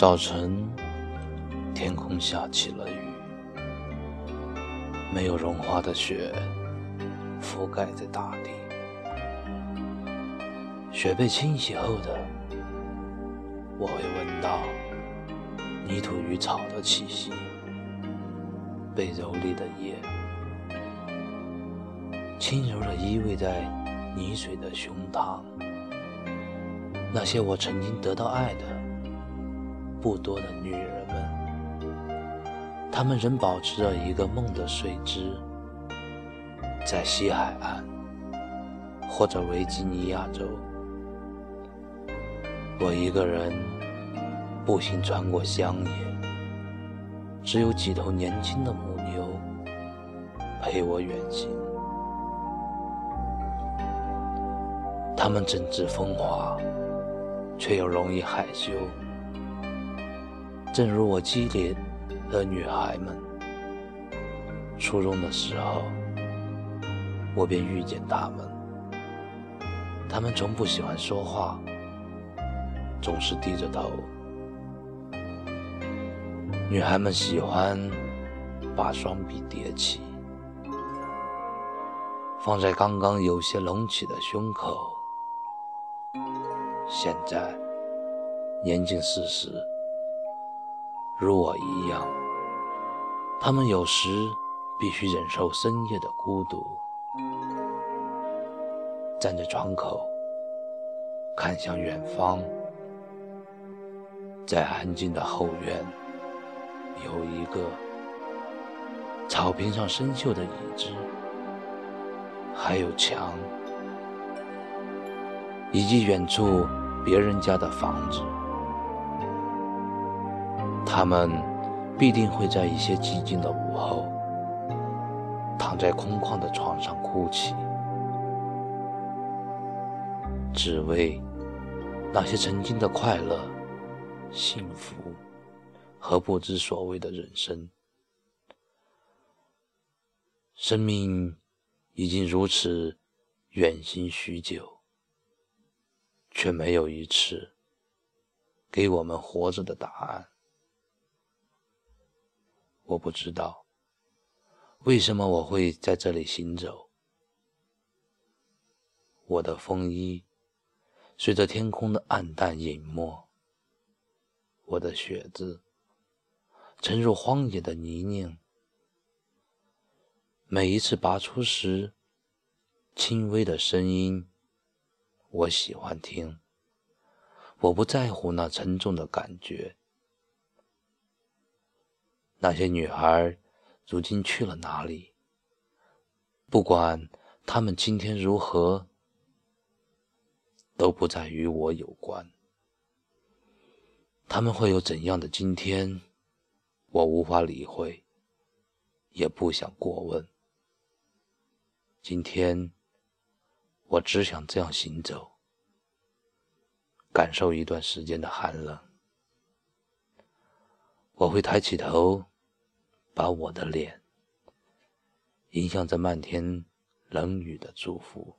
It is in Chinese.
早晨，天空下起了雨，没有融化的雪覆盖在大地。雪被清洗后的，我会闻到泥土与草的气息，被蹂躏的叶轻柔的依偎在泥水的胸膛。那些我曾经得到爱的。不多的女人们，她们仍保持着一个梦的睡姿，在西海岸或者维吉尼亚州。我一个人步行穿过乡野，只有几头年轻的母牛陪我远行。它们正值风华，却又容易害羞。正如我激烈的女孩们，初中的时候，我便遇见她们。她们从不喜欢说话，总是低着头。女孩们喜欢把双臂叠起，放在刚刚有些隆起的胸口。现在年近四十。如我一样，他们有时必须忍受深夜的孤独，站在窗口看向远方，在安静的后院，有一个草坪上生锈的椅子，还有墙，以及远处别人家的房子。他们必定会在一些寂静的午后，躺在空旷的床上哭泣，只为那些曾经的快乐、幸福和不知所谓的人生。生命已经如此远行许久，却没有一次给我们活着的答案。我不知道为什么我会在这里行走。我的风衣随着天空的暗淡隐没，我的靴子沉入荒野的泥泞。每一次拔出时，轻微的声音，我喜欢听。我不在乎那沉重的感觉。那些女孩如今去了哪里？不管她们今天如何，都不再与我有关。他们会有怎样的今天？我无法理会，也不想过问。今天，我只想这样行走，感受一段时间的寒冷。我会抬起头。把我的脸迎向这漫天冷雨的祝福。